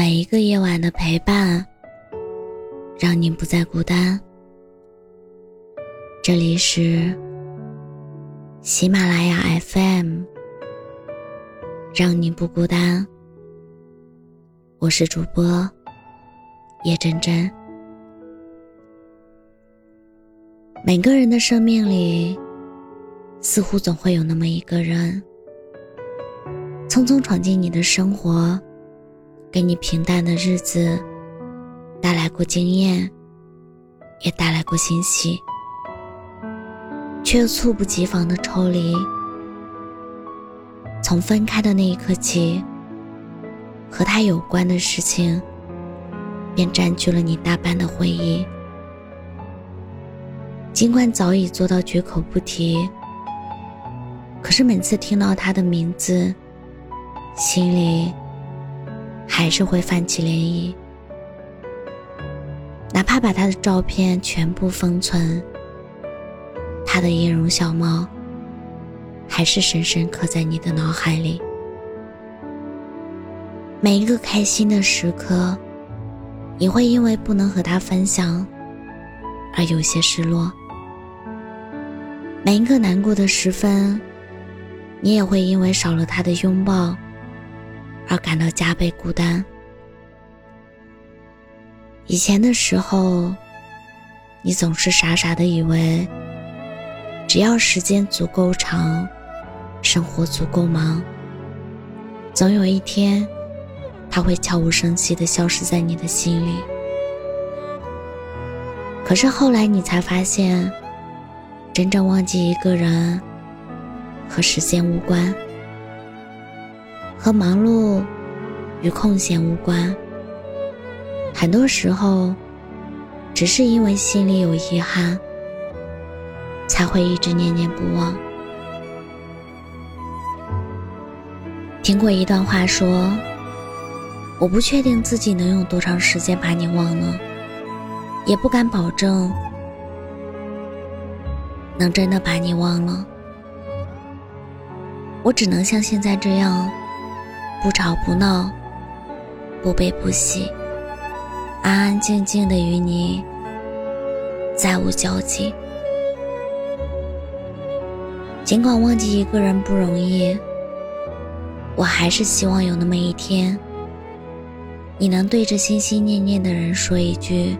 每一个夜晚的陪伴，让你不再孤单。这里是喜马拉雅 FM，让你不孤单。我是主播叶真真。每个人的生命里，似乎总会有那么一个人，匆匆闯进你的生活。给你平淡的日子带来过经验，也带来过欣喜，却又猝不及防的抽离。从分开的那一刻起，和他有关的事情便占据了你大半的回忆。尽管早已做到绝口不提，可是每次听到他的名字，心里……还是会泛起涟漪，哪怕把他的照片全部封存，他的音容笑貌还是深深刻在你的脑海里。每一个开心的时刻，你会因为不能和他分享而有些失落；每一个难过的时分，你也会因为少了他的拥抱。而感到加倍孤单。以前的时候，你总是傻傻的以为，只要时间足够长，生活足够忙，总有一天，他会悄无声息的消失在你的心里。可是后来你才发现，真正忘记一个人，和时间无关。和忙碌与空闲无关，很多时候，只是因为心里有遗憾，才会一直念念不忘。听过一段话说：“我不确定自己能用多长时间把你忘了，也不敢保证能真的把你忘了。我只能像现在这样。”不吵不闹，不悲不喜，安安静静的与你再无交集。尽管忘记一个人不容易，我还是希望有那么一天，你能对着心心念念的人说一句：“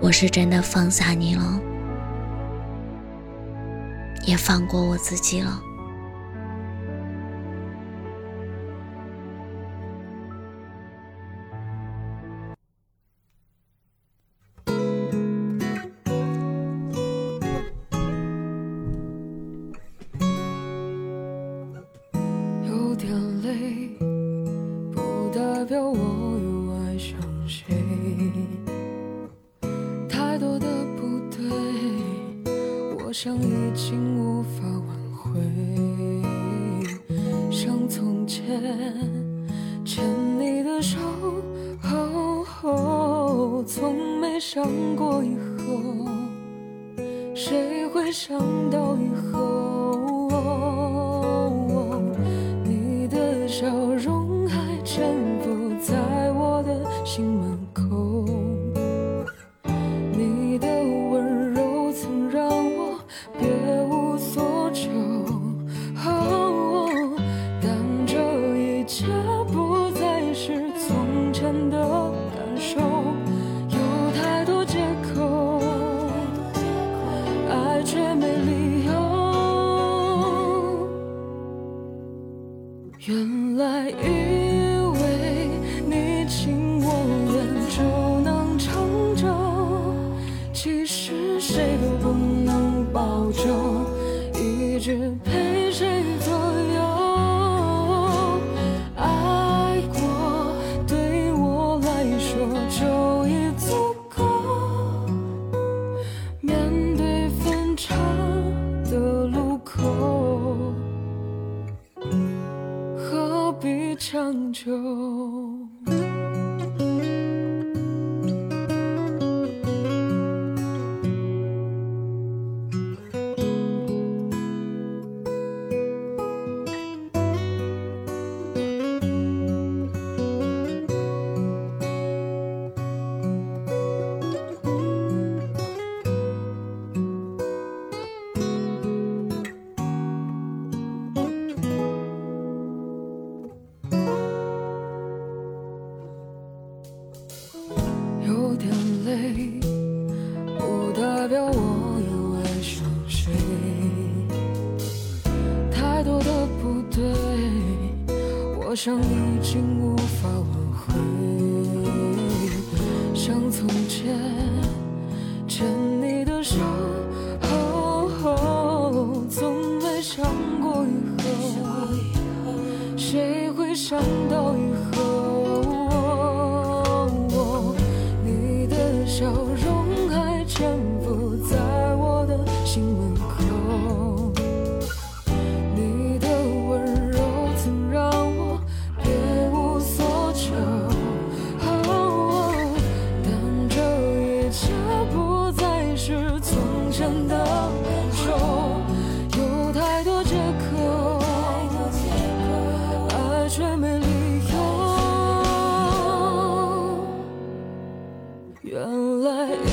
我是真的放下你了，也放过我自己了。”好像已经无法挽回。像从前牵你的手，从没想过以后，谁会想到以后，长久。好像已经无法挽回，像从前牵你的手，哦，从没想过以后，谁会想到。原来